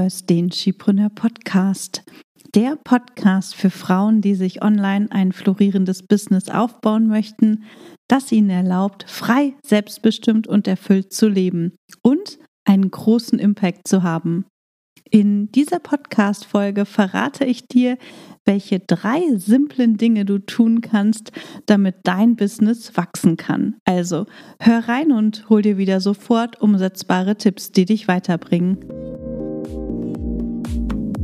hörst den Skipreneur Podcast. Der Podcast für Frauen, die sich online ein florierendes Business aufbauen möchten, das ihnen erlaubt, frei, selbstbestimmt und erfüllt zu leben und einen großen Impact zu haben. In dieser Podcast-Folge verrate ich dir, welche drei simplen Dinge du tun kannst, damit dein Business wachsen kann. Also hör rein und hol dir wieder sofort umsetzbare Tipps, die dich weiterbringen.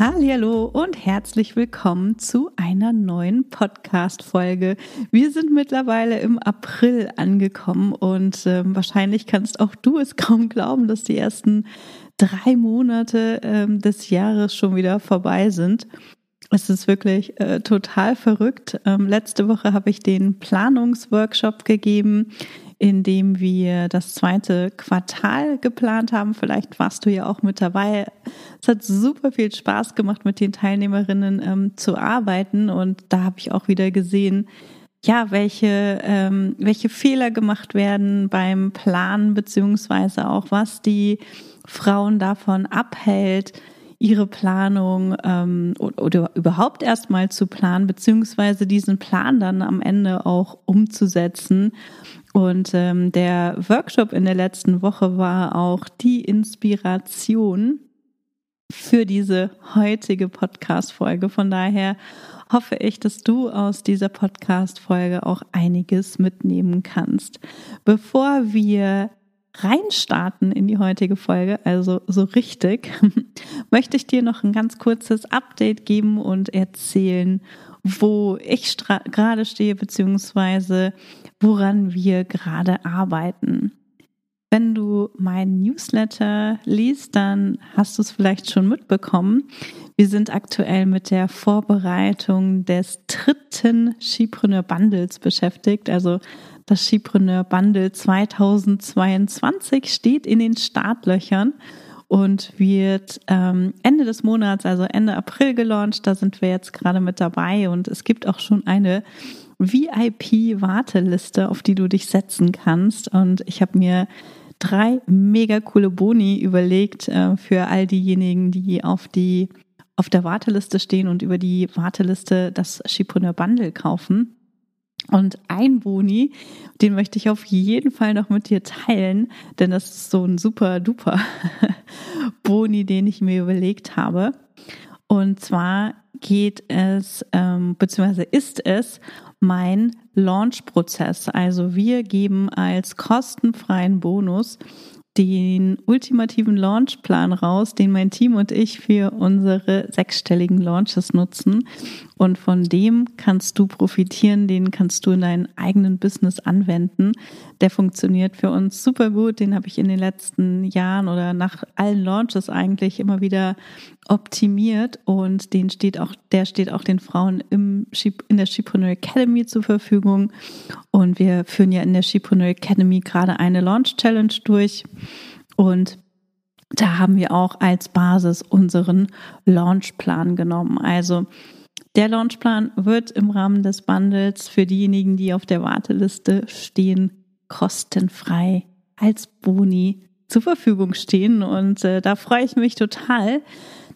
Hallo und herzlich willkommen zu einer neuen Podcast-Folge. Wir sind mittlerweile im April angekommen und äh, wahrscheinlich kannst auch du es kaum glauben, dass die ersten drei Monate ähm, des Jahres schon wieder vorbei sind. Es ist wirklich äh, total verrückt. Ähm, letzte Woche habe ich den Planungsworkshop gegeben, in dem wir das zweite Quartal geplant haben. Vielleicht warst du ja auch mit dabei. Es hat super viel Spaß gemacht, mit den Teilnehmerinnen ähm, zu arbeiten. Und da habe ich auch wieder gesehen, ja, welche, ähm, welche Fehler gemacht werden beim Planen, beziehungsweise auch was die Frauen davon abhält, ihre Planung ähm, oder überhaupt erstmal zu planen, beziehungsweise diesen Plan dann am Ende auch umzusetzen. Und ähm, der Workshop in der letzten Woche war auch die Inspiration für diese heutige Podcast-Folge. Von daher hoffe ich, dass du aus dieser Podcast-Folge auch einiges mitnehmen kannst. Bevor wir reinstarten in die heutige Folge, also so richtig, möchte ich dir noch ein ganz kurzes Update geben und erzählen, wo ich gerade stehe, beziehungsweise woran wir gerade arbeiten. Wenn du meinen Newsletter liest, dann hast du es vielleicht schon mitbekommen. Wir sind aktuell mit der Vorbereitung des dritten Skipreneur Bundles beschäftigt. Also das Skipreneur Bundle 2022 steht in den Startlöchern und wird ähm, Ende des Monats, also Ende April gelauncht. Da sind wir jetzt gerade mit dabei und es gibt auch schon eine VIP-Warteliste, auf die du dich setzen kannst. Und ich habe mir drei mega coole Boni überlegt äh, für all diejenigen, die auf die auf der Warteliste stehen und über die Warteliste das Skipreneur Bundle kaufen. Und ein Boni, den möchte ich auf jeden Fall noch mit dir teilen, denn das ist so ein super duper Boni, den ich mir überlegt habe. Und zwar geht es, ähm, beziehungsweise ist es mein Launch-Prozess. Also wir geben als kostenfreien Bonus den ultimativen Launchplan raus, den mein Team und ich für unsere sechsstelligen Launches nutzen. Und von dem kannst du profitieren, den kannst du in deinem eigenen Business anwenden. Der funktioniert für uns super gut. Den habe ich in den letzten Jahren oder nach allen Launches eigentlich immer wieder optimiert und den steht auch, der steht auch den Frauen im, in der Shipreneur Academy zur Verfügung. Und wir führen ja in der Shipreneur Academy gerade eine Launch Challenge durch. Und da haben wir auch als Basis unseren Launchplan genommen. Also der Launchplan wird im Rahmen des Bundles für diejenigen, die auf der Warteliste stehen, kostenfrei als Boni zur Verfügung stehen. Und äh, da freue ich mich total,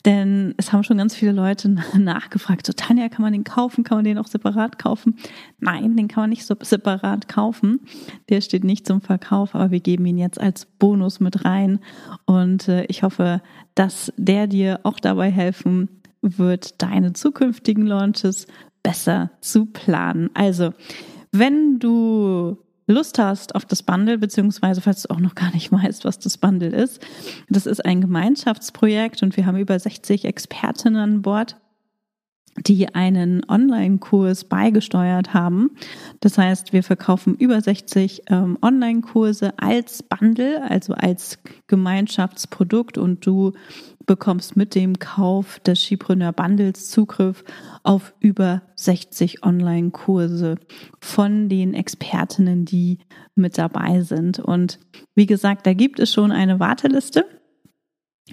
denn es haben schon ganz viele Leute nachgefragt, so Tanja, kann man den kaufen? Kann man den auch separat kaufen? Nein, den kann man nicht so separat kaufen. Der steht nicht zum Verkauf, aber wir geben ihn jetzt als Bonus mit rein. Und äh, ich hoffe, dass der dir auch dabei helfen wird, deine zukünftigen Launches besser zu planen. Also, Wenn du Lust hast auf das Bundle, beziehungsweise falls du auch noch gar nicht weißt, was das Bundle ist, das ist ein Gemeinschaftsprojekt und wir haben über 60 Expertinnen an Bord die einen Online-Kurs beigesteuert haben. Das heißt, wir verkaufen über 60 ähm, Online-Kurse als Bundle, also als Gemeinschaftsprodukt und du bekommst mit dem Kauf des Skipreneur Bundles Zugriff auf über 60 Online-Kurse von den Expertinnen, die mit dabei sind. Und wie gesagt, da gibt es schon eine Warteliste.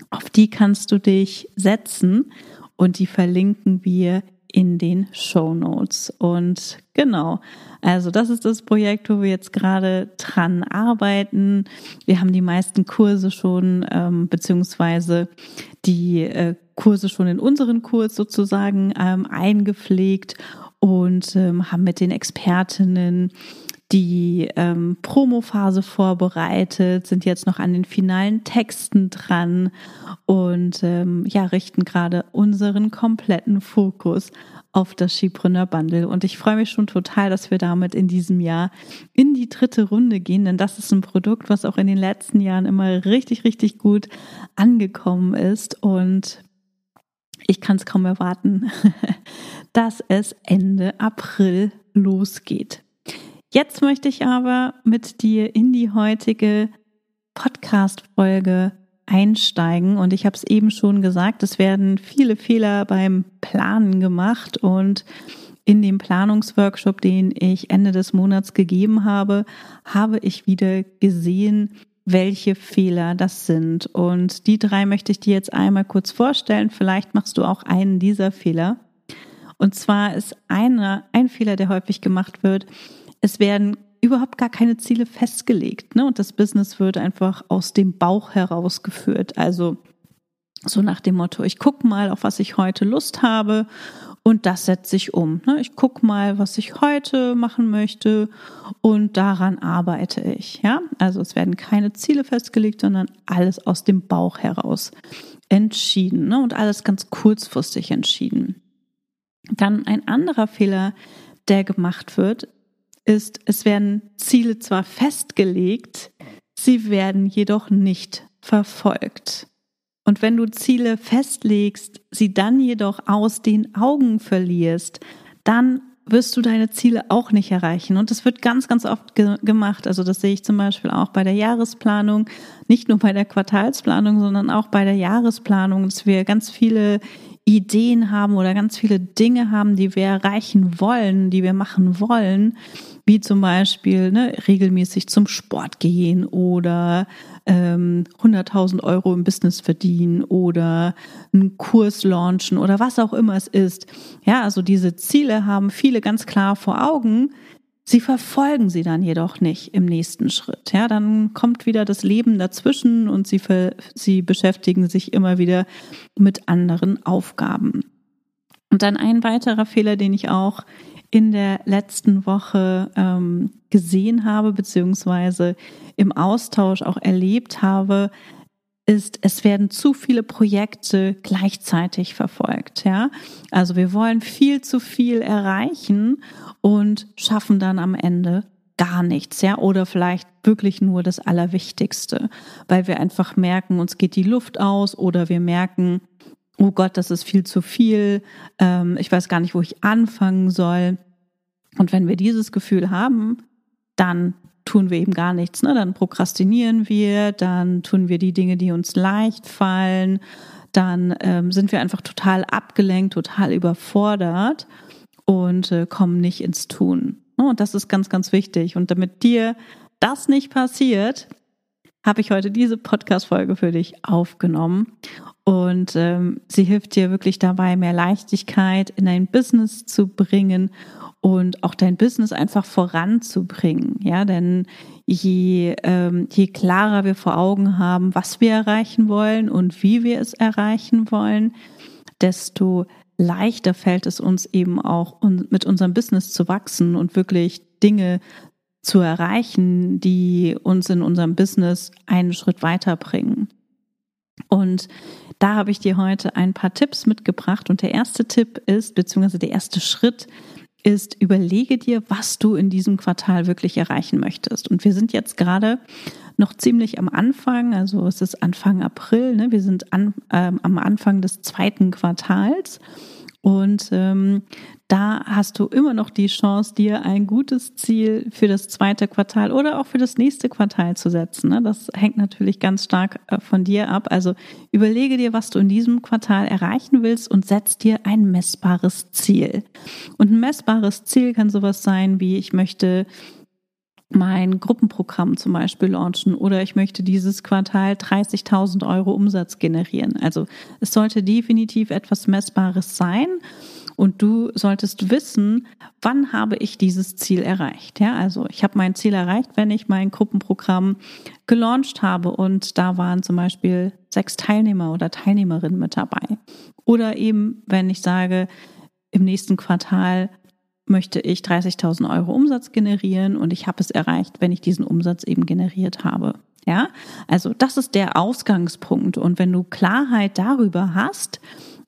Auf die kannst du dich setzen und die verlinken wir in den Show Notes. Und genau, also das ist das Projekt, wo wir jetzt gerade dran arbeiten. Wir haben die meisten Kurse schon, ähm, beziehungsweise die äh, Kurse schon in unseren Kurs sozusagen ähm, eingepflegt und ähm, haben mit den Expertinnen die ähm, Promophase vorbereitet, sind jetzt noch an den finalen Texten dran und ähm, ja, richten gerade unseren kompletten Fokus auf das Skipreneur Bundle. Und ich freue mich schon total, dass wir damit in diesem Jahr in die dritte Runde gehen, denn das ist ein Produkt, was auch in den letzten Jahren immer richtig, richtig gut angekommen ist. Und ich kann es kaum erwarten, dass es Ende April losgeht. Jetzt möchte ich aber mit dir in die heutige Podcast-Folge einsteigen. Und ich habe es eben schon gesagt, es werden viele Fehler beim Planen gemacht. Und in dem Planungsworkshop, den ich Ende des Monats gegeben habe, habe ich wieder gesehen, welche Fehler das sind. Und die drei möchte ich dir jetzt einmal kurz vorstellen. Vielleicht machst du auch einen dieser Fehler. Und zwar ist einer, ein Fehler, der häufig gemacht wird, es werden überhaupt gar keine Ziele festgelegt. Ne? Und das Business wird einfach aus dem Bauch herausgeführt. Also so nach dem Motto, ich gucke mal, auf was ich heute Lust habe und das setze ich um. Ne? Ich gucke mal, was ich heute machen möchte und daran arbeite ich. Ja, also es werden keine Ziele festgelegt, sondern alles aus dem Bauch heraus entschieden ne? und alles ganz kurzfristig entschieden. Dann ein anderer Fehler, der gemacht wird, ist, es werden Ziele zwar festgelegt, sie werden jedoch nicht verfolgt. Und wenn du Ziele festlegst, sie dann jedoch aus den Augen verlierst, dann wirst du deine Ziele auch nicht erreichen. Und das wird ganz, ganz oft ge gemacht. Also das sehe ich zum Beispiel auch bei der Jahresplanung, nicht nur bei der Quartalsplanung, sondern auch bei der Jahresplanung, dass wir ganz viele Ideen haben oder ganz viele Dinge haben, die wir erreichen wollen, die wir machen wollen wie zum Beispiel ne, regelmäßig zum Sport gehen oder ähm, 100.000 Euro im Business verdienen oder einen Kurs launchen oder was auch immer es ist. Ja, also diese Ziele haben viele ganz klar vor Augen. Sie verfolgen sie dann jedoch nicht im nächsten Schritt. Ja, dann kommt wieder das Leben dazwischen und sie, sie beschäftigen sich immer wieder mit anderen Aufgaben. Und dann ein weiterer Fehler, den ich auch in der letzten Woche ähm, gesehen habe, beziehungsweise im Austausch auch erlebt habe, ist, es werden zu viele Projekte gleichzeitig verfolgt, ja. Also wir wollen viel zu viel erreichen und schaffen dann am Ende gar nichts, ja, oder vielleicht wirklich nur das Allerwichtigste, weil wir einfach merken, uns geht die Luft aus oder wir merken, oh Gott, das ist viel zu viel, ähm, ich weiß gar nicht, wo ich anfangen soll. Und wenn wir dieses Gefühl haben, dann tun wir eben gar nichts. Ne? Dann prokrastinieren wir, dann tun wir die Dinge, die uns leicht fallen, dann ähm, sind wir einfach total abgelenkt, total überfordert und äh, kommen nicht ins Tun. Ne? Und das ist ganz, ganz wichtig. Und damit dir das nicht passiert, habe ich heute diese Podcast-Folge für dich aufgenommen. Und ähm, sie hilft dir wirklich dabei, mehr Leichtigkeit in dein Business zu bringen und auch dein Business einfach voranzubringen. Ja, denn je, ähm, je klarer wir vor Augen haben, was wir erreichen wollen und wie wir es erreichen wollen, desto leichter fällt es uns eben auch, mit unserem Business zu wachsen und wirklich Dinge zu erreichen, die uns in unserem Business einen Schritt weiterbringen. Und da habe ich dir heute ein paar Tipps mitgebracht. Und der erste Tipp ist, beziehungsweise der erste Schritt ist, überlege dir, was du in diesem Quartal wirklich erreichen möchtest. Und wir sind jetzt gerade noch ziemlich am Anfang, also es ist Anfang April, ne? wir sind an, ähm, am Anfang des zweiten Quartals. Und ähm, da hast du immer noch die Chance, dir ein gutes Ziel für das zweite Quartal oder auch für das nächste Quartal zu setzen. Ne? Das hängt natürlich ganz stark äh, von dir ab. Also überlege dir, was du in diesem Quartal erreichen willst und setz dir ein messbares Ziel. Und ein messbares Ziel kann sowas sein wie, ich möchte mein Gruppenprogramm zum Beispiel launchen oder ich möchte dieses Quartal 30.000 Euro Umsatz generieren. Also es sollte definitiv etwas Messbares sein und du solltest wissen, wann habe ich dieses Ziel erreicht. Ja, also ich habe mein Ziel erreicht, wenn ich mein Gruppenprogramm gelauncht habe und da waren zum Beispiel sechs Teilnehmer oder Teilnehmerinnen mit dabei. Oder eben, wenn ich sage, im nächsten Quartal möchte ich 30.000 Euro Umsatz generieren und ich habe es erreicht, wenn ich diesen Umsatz eben generiert habe. Ja, also das ist der Ausgangspunkt. Und wenn du Klarheit darüber hast,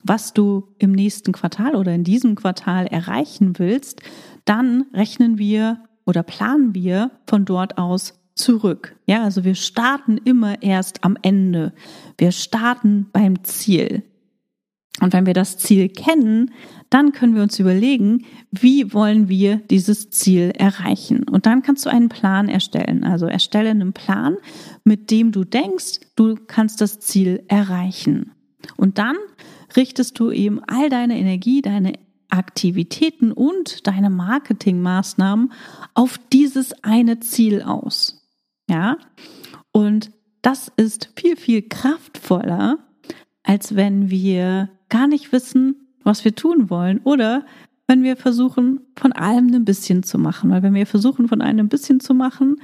was du im nächsten Quartal oder in diesem Quartal erreichen willst, dann rechnen wir oder planen wir von dort aus zurück. Ja, also wir starten immer erst am Ende. Wir starten beim Ziel. Und wenn wir das Ziel kennen, dann können wir uns überlegen, wie wollen wir dieses Ziel erreichen. Und dann kannst du einen Plan erstellen. Also erstelle einen Plan, mit dem du denkst, du kannst das Ziel erreichen. Und dann richtest du eben all deine Energie, deine Aktivitäten und deine Marketingmaßnahmen auf dieses eine Ziel aus. Ja? Und das ist viel, viel kraftvoller, als wenn wir gar nicht wissen, was wir tun wollen oder wenn wir versuchen, von allem ein bisschen zu machen. Weil wenn wir versuchen, von allem ein bisschen zu machen,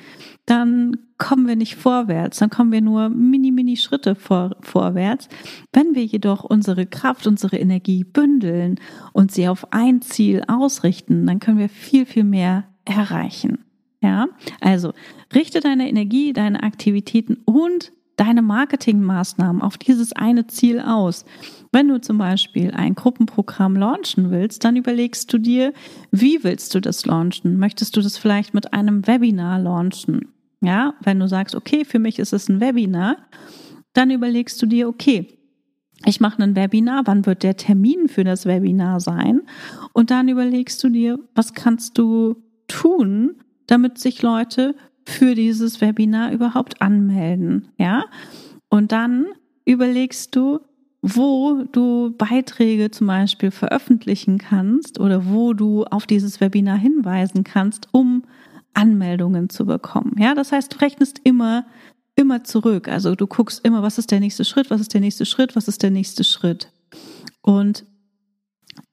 dann kommen wir nicht vorwärts, dann kommen wir nur mini, mini Schritte vor, vorwärts. Wenn wir jedoch unsere Kraft, unsere Energie bündeln und sie auf ein Ziel ausrichten, dann können wir viel, viel mehr erreichen. Ja, also richte deine Energie, deine Aktivitäten und deine Marketingmaßnahmen auf dieses eine Ziel aus. Wenn du zum Beispiel ein Gruppenprogramm launchen willst, dann überlegst du dir, wie willst du das launchen? Möchtest du das vielleicht mit einem Webinar launchen? Ja, wenn du sagst, okay, für mich ist es ein Webinar, dann überlegst du dir, okay, ich mache ein Webinar, wann wird der Termin für das Webinar sein? Und dann überlegst du dir, was kannst du tun, damit sich Leute für dieses Webinar überhaupt anmelden, ja? Und dann überlegst du, wo du Beiträge zum Beispiel veröffentlichen kannst oder wo du auf dieses Webinar hinweisen kannst, um Anmeldungen zu bekommen. Ja, das heißt, du rechnest immer, immer zurück. Also du guckst immer, was ist der nächste Schritt, was ist der nächste Schritt, was ist der nächste Schritt. Und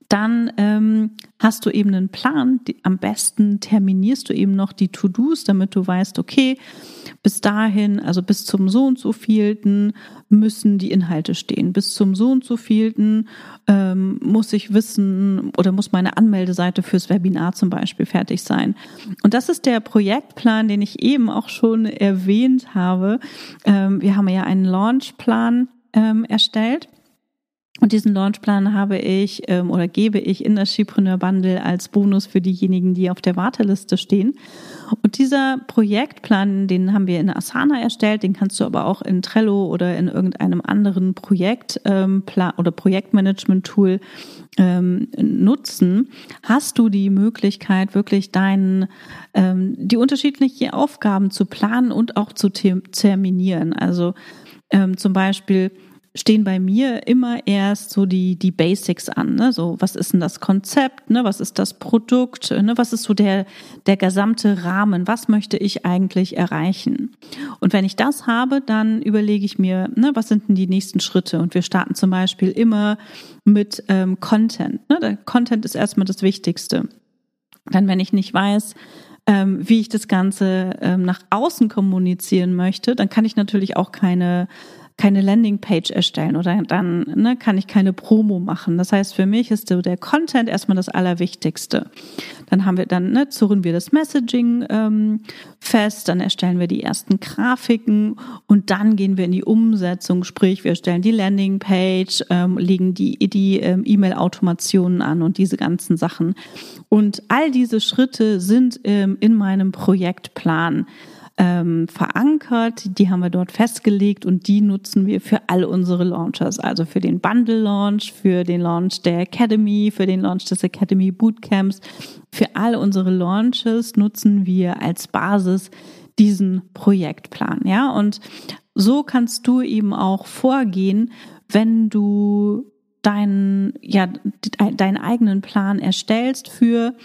dann ähm, hast du eben einen Plan. Die, am besten terminierst du eben noch die To-Dos, damit du weißt, okay, bis dahin, also bis zum so und so vielten müssen die Inhalte stehen. Bis zum so und so vielten ähm, muss ich wissen oder muss meine Anmeldeseite fürs Webinar zum Beispiel fertig sein. Und das ist der Projektplan, den ich eben auch schon erwähnt habe. Ähm, wir haben ja einen Launchplan ähm, erstellt. Und diesen Launchplan habe ich ähm, oder gebe ich in das Skipreneur Bundle als Bonus für diejenigen, die auf der Warteliste stehen. Und dieser Projektplan, den haben wir in Asana erstellt, den kannst du aber auch in Trello oder in irgendeinem anderen Projekt ähm, oder Projektmanagement-Tool ähm, nutzen, hast du die Möglichkeit, wirklich deinen ähm, die unterschiedlichen Aufgaben zu planen und auch zu terminieren. Also ähm, zum Beispiel stehen bei mir immer erst so die, die Basics an. Ne? So, was ist denn das Konzept? Ne? Was ist das Produkt? Ne? Was ist so der, der gesamte Rahmen? Was möchte ich eigentlich erreichen? Und wenn ich das habe, dann überlege ich mir, ne, was sind denn die nächsten Schritte? Und wir starten zum Beispiel immer mit ähm, Content. Ne? Der Content ist erstmal das Wichtigste. Dann, wenn ich nicht weiß, ähm, wie ich das Ganze ähm, nach außen kommunizieren möchte, dann kann ich natürlich auch keine keine Landingpage erstellen oder dann ne, kann ich keine Promo machen. Das heißt, für mich ist so der Content erstmal das Allerwichtigste. Dann haben wir dann, ne, zurren wir das Messaging ähm, fest, dann erstellen wir die ersten Grafiken und dann gehen wir in die Umsetzung, sprich wir stellen die Landingpage, ähm, legen die, die ähm, E-Mail-Automationen an und diese ganzen Sachen. Und all diese Schritte sind ähm, in meinem Projektplan ähm, verankert. Die haben wir dort festgelegt und die nutzen wir für all unsere Launches. Also für den Bundle Launch, für den Launch der Academy, für den Launch des Academy Bootcamps. Für all unsere Launches nutzen wir als Basis diesen Projektplan. Ja, und so kannst du eben auch vorgehen, wenn du deinen, ja, deinen eigenen Plan erstellst für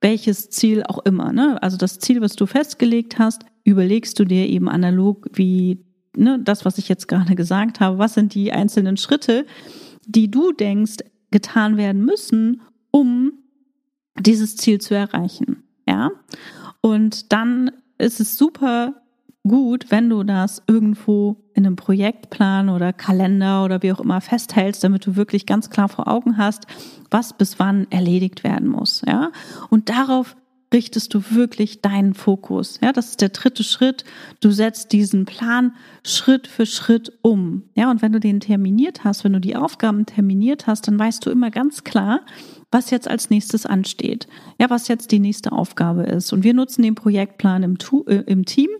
welches Ziel auch immer. Ne? Also das Ziel, was du festgelegt hast, überlegst du dir eben analog wie ne, das, was ich jetzt gerade gesagt habe, was sind die einzelnen Schritte, die du denkst, getan werden müssen, um dieses Ziel zu erreichen. Ja. Und dann ist es super gut, wenn du das irgendwo in einem Projektplan oder Kalender oder wie auch immer festhältst, damit du wirklich ganz klar vor Augen hast, was bis wann erledigt werden muss. Ja. Und darauf richtest du wirklich deinen Fokus. Ja, das ist der dritte Schritt. Du setzt diesen Plan Schritt für Schritt um. Ja, und wenn du den terminiert hast, wenn du die Aufgaben terminiert hast, dann weißt du immer ganz klar, was jetzt als nächstes ansteht. Ja, was jetzt die nächste Aufgabe ist. Und wir nutzen den Projektplan im, äh, im Team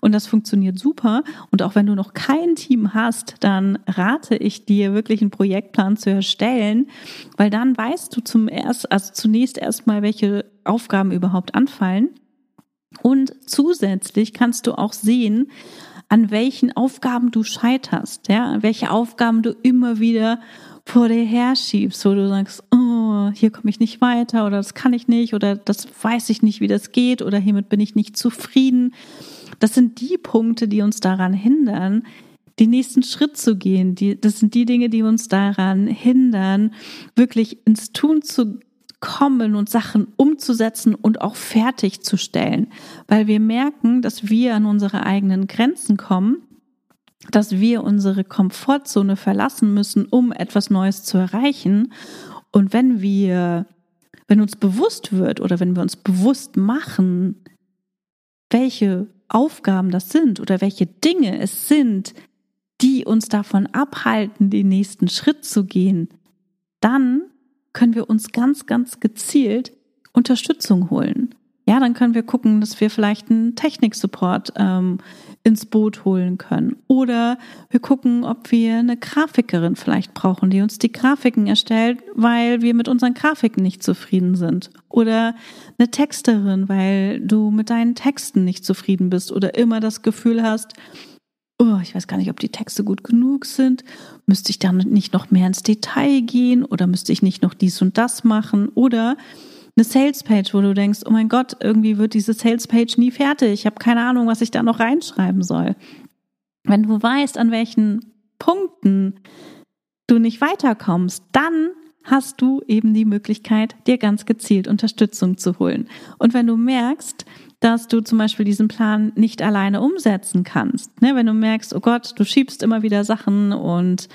und das funktioniert super. Und auch wenn du noch kein Team hast, dann rate ich dir wirklich einen Projektplan zu erstellen, weil dann weißt du zum erst, also zunächst erstmal, welche Aufgaben überhaupt anfallen. Und zusätzlich kannst du auch sehen, an welchen Aufgaben du scheiterst, ja, welche Aufgaben du immer wieder vor dir herschiebst, wo du sagst, oh, hier komme ich nicht weiter oder das kann ich nicht oder das weiß ich nicht, wie das geht oder hiermit bin ich nicht zufrieden. Das sind die Punkte, die uns daran hindern, den nächsten Schritt zu gehen. Die, das sind die Dinge, die uns daran hindern, wirklich ins Tun zu kommen und Sachen umzusetzen und auch fertigzustellen, weil wir merken, dass wir an unsere eigenen Grenzen kommen dass wir unsere Komfortzone verlassen müssen, um etwas Neues zu erreichen. Und wenn wir, wenn uns bewusst wird oder wenn wir uns bewusst machen, welche Aufgaben das sind oder welche Dinge es sind, die uns davon abhalten, den nächsten Schritt zu gehen, dann können wir uns ganz, ganz gezielt Unterstützung holen. Ja, dann können wir gucken, dass wir vielleicht einen Techniksupport ähm, ins Boot holen können. Oder wir gucken, ob wir eine Grafikerin vielleicht brauchen, die uns die Grafiken erstellt, weil wir mit unseren Grafiken nicht zufrieden sind. Oder eine Texterin, weil du mit deinen Texten nicht zufrieden bist oder immer das Gefühl hast, oh, ich weiß gar nicht, ob die Texte gut genug sind. Müsste ich dann nicht noch mehr ins Detail gehen oder müsste ich nicht noch dies und das machen? Oder eine Salespage, wo du denkst, oh mein Gott, irgendwie wird diese Salespage nie fertig. Ich habe keine Ahnung, was ich da noch reinschreiben soll. Wenn du weißt, an welchen Punkten du nicht weiterkommst, dann hast du eben die Möglichkeit, dir ganz gezielt Unterstützung zu holen. Und wenn du merkst, dass du zum Beispiel diesen Plan nicht alleine umsetzen kannst, ne, wenn du merkst, oh Gott, du schiebst immer wieder Sachen und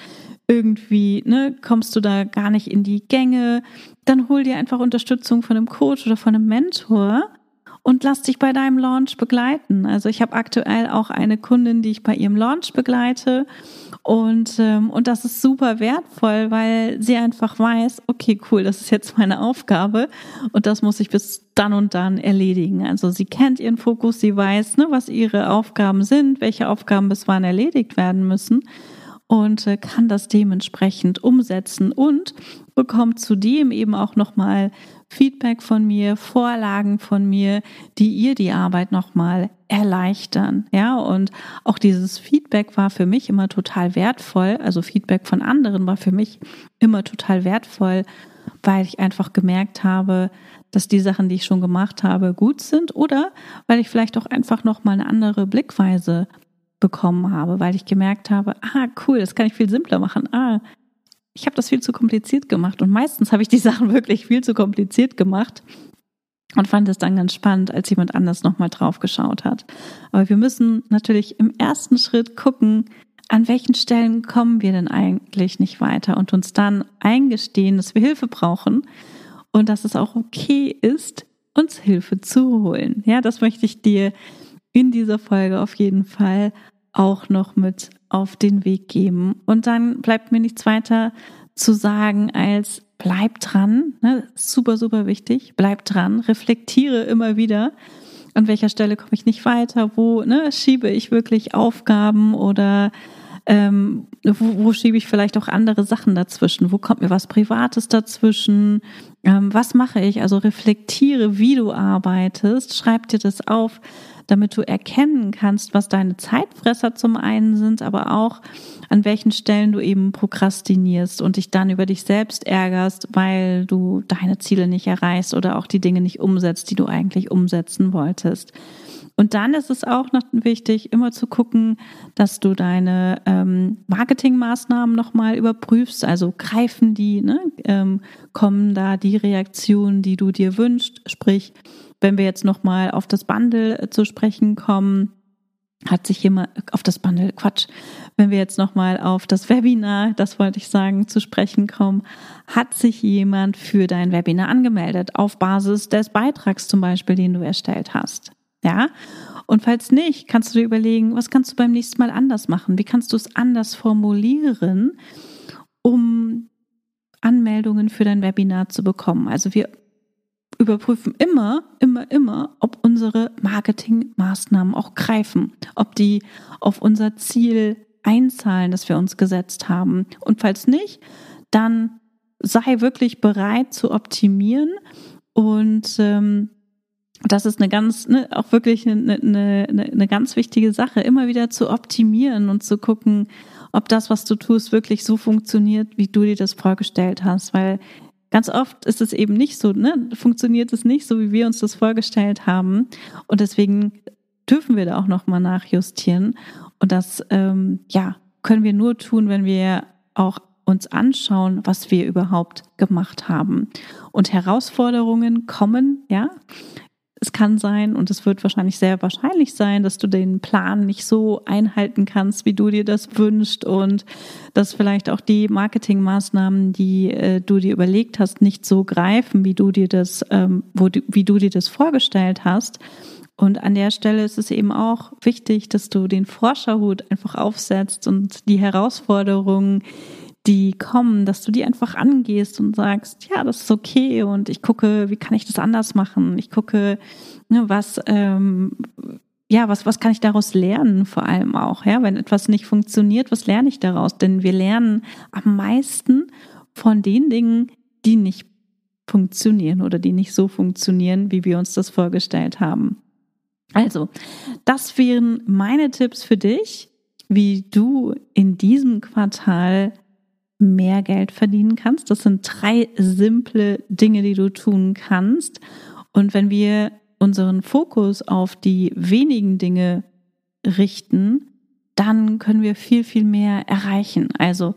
irgendwie ne, kommst du da gar nicht in die Gänge, dann hol dir einfach Unterstützung von einem Coach oder von einem Mentor und lass dich bei deinem Launch begleiten. Also ich habe aktuell auch eine Kundin, die ich bei ihrem Launch begleite und ähm, und das ist super wertvoll, weil sie einfach weiß, okay, cool, das ist jetzt meine Aufgabe und das muss ich bis dann und dann erledigen. Also sie kennt ihren Fokus, sie weiß, ne, was ihre Aufgaben sind, welche Aufgaben bis wann erledigt werden müssen und äh, kann das dementsprechend umsetzen und bekommt zudem eben auch nochmal Feedback von mir, Vorlagen von mir, die ihr die Arbeit nochmal erleichtern. Ja, und auch dieses Feedback war für mich immer total wertvoll. Also Feedback von anderen war für mich immer total wertvoll, weil ich einfach gemerkt habe, dass die Sachen, die ich schon gemacht habe, gut sind oder weil ich vielleicht auch einfach nochmal eine andere Blickweise bekommen habe, weil ich gemerkt habe, ah, cool, das kann ich viel simpler machen. Ah, ich habe das viel zu kompliziert gemacht. Und meistens habe ich die Sachen wirklich viel zu kompliziert gemacht und fand es dann ganz spannend, als jemand anders nochmal drauf geschaut hat. Aber wir müssen natürlich im ersten Schritt gucken, an welchen Stellen kommen wir denn eigentlich nicht weiter und uns dann eingestehen, dass wir Hilfe brauchen und dass es auch okay ist, uns Hilfe zu holen. Ja, das möchte ich dir in dieser Folge auf jeden Fall auch noch mit auf den Weg geben. Und dann bleibt mir nichts weiter zu sagen als bleib dran, ne? super, super wichtig, bleib dran, reflektiere immer wieder, an welcher Stelle komme ich nicht weiter, wo ne, schiebe ich wirklich Aufgaben oder ähm, wo, wo schiebe ich vielleicht auch andere Sachen dazwischen? Wo kommt mir was Privates dazwischen? Ähm, was mache ich? Also reflektiere, wie du arbeitest, schreib dir das auf, damit du erkennen kannst, was deine Zeitfresser zum einen sind, aber auch an welchen Stellen du eben prokrastinierst und dich dann über dich selbst ärgerst, weil du deine Ziele nicht erreichst oder auch die Dinge nicht umsetzt, die du eigentlich umsetzen wolltest. Und dann ist es auch noch wichtig, immer zu gucken, dass du deine ähm, Marketingmaßnahmen nochmal überprüfst. Also greifen die, ne? ähm, kommen da die Reaktionen, die du dir wünschst. Sprich, wenn wir jetzt nochmal auf das Bundle äh, zu sprechen kommen, hat sich jemand auf das Bundle, Quatsch, wenn wir jetzt nochmal auf das Webinar, das wollte ich sagen, zu sprechen kommen, hat sich jemand für dein Webinar angemeldet, auf Basis des Beitrags zum Beispiel, den du erstellt hast. Ja. Und falls nicht, kannst du dir überlegen, was kannst du beim nächsten Mal anders machen? Wie kannst du es anders formulieren, um Anmeldungen für dein Webinar zu bekommen? Also wir überprüfen immer, immer, immer, ob unsere Marketingmaßnahmen auch greifen, ob die auf unser Ziel einzahlen, das wir uns gesetzt haben. Und falls nicht, dann sei wirklich bereit zu optimieren und ähm, das ist eine ganz, ne, auch wirklich eine, eine, eine ganz wichtige Sache, immer wieder zu optimieren und zu gucken, ob das, was du tust, wirklich so funktioniert, wie du dir das vorgestellt hast. Weil ganz oft ist es eben nicht so, ne, funktioniert es nicht so, wie wir uns das vorgestellt haben. Und deswegen dürfen wir da auch nochmal nachjustieren. Und das, ähm, ja, können wir nur tun, wenn wir auch uns anschauen, was wir überhaupt gemacht haben. Und Herausforderungen kommen, ja, es kann sein und es wird wahrscheinlich sehr wahrscheinlich sein, dass du den Plan nicht so einhalten kannst, wie du dir das wünschst und dass vielleicht auch die Marketingmaßnahmen, die äh, du dir überlegt hast, nicht so greifen, wie du dir das, ähm, wo du, wie du dir das vorgestellt hast. Und an der Stelle ist es eben auch wichtig, dass du den Forscherhut einfach aufsetzt und die Herausforderungen, die kommen, dass du die einfach angehst und sagst, ja, das ist okay und ich gucke, wie kann ich das anders machen? Ich gucke, ne, was, ähm, ja, was, was kann ich daraus lernen vor allem auch, ja, wenn etwas nicht funktioniert, was lerne ich daraus? Denn wir lernen am meisten von den Dingen, die nicht funktionieren oder die nicht so funktionieren, wie wir uns das vorgestellt haben. Also, das wären meine Tipps für dich, wie du in diesem Quartal mehr Geld verdienen kannst. Das sind drei simple Dinge, die du tun kannst. Und wenn wir unseren Fokus auf die wenigen Dinge richten, dann können wir viel, viel mehr erreichen. Also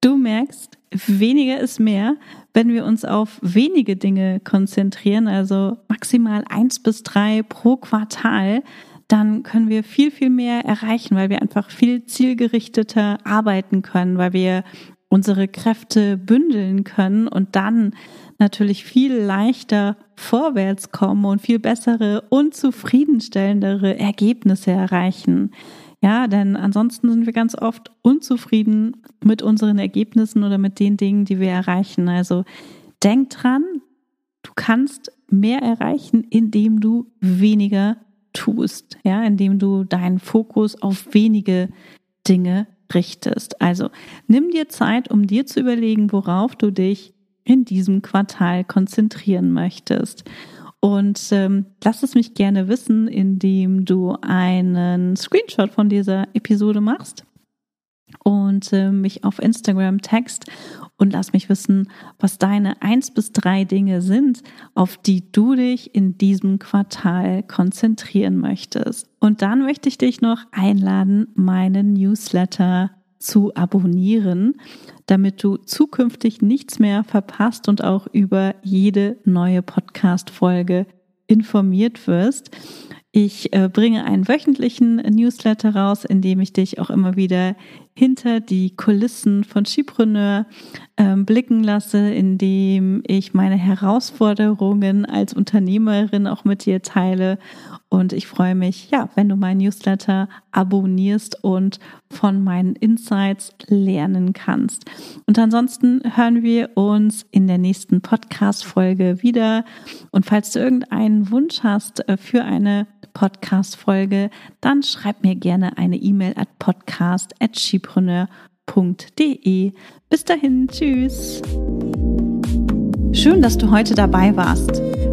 du merkst, weniger ist mehr, wenn wir uns auf wenige Dinge konzentrieren, also maximal eins bis drei pro Quartal, dann können wir viel, viel mehr erreichen, weil wir einfach viel zielgerichteter arbeiten können, weil wir unsere Kräfte bündeln können und dann natürlich viel leichter vorwärts kommen und viel bessere und zufriedenstellendere Ergebnisse erreichen. Ja, denn ansonsten sind wir ganz oft unzufrieden mit unseren Ergebnissen oder mit den Dingen, die wir erreichen. Also denk dran, du kannst mehr erreichen, indem du weniger tust, ja, indem du deinen Fokus auf wenige Dinge richtest. Also nimm dir Zeit, um dir zu überlegen, worauf du dich in diesem Quartal konzentrieren möchtest. Und ähm, lass es mich gerne wissen, indem du einen Screenshot von dieser Episode machst und äh, mich auf Instagram text und lass mich wissen, was deine eins bis drei Dinge sind, auf die du dich in diesem Quartal konzentrieren möchtest. Und dann möchte ich dich noch einladen, meinen Newsletter zu abonnieren, damit du zukünftig nichts mehr verpasst und auch über jede neue Podcast-Folge informiert wirst. Ich äh, bringe einen wöchentlichen Newsletter raus, in dem ich dich auch immer wieder hinter die Kulissen von Skipreneur äh, blicken lasse, in dem ich meine Herausforderungen als Unternehmerin auch mit dir teile. Und ich freue mich, ja, wenn du meinen Newsletter abonnierst und von meinen Insights lernen kannst. Und ansonsten hören wir uns in der nächsten Podcast-Folge wieder. Und falls du irgendeinen Wunsch hast äh, für eine Podcast-Folge, dann schreib mir gerne eine E-Mail at podcast.skipreneur.de. Bis dahin, tschüss. Schön, dass du heute dabei warst.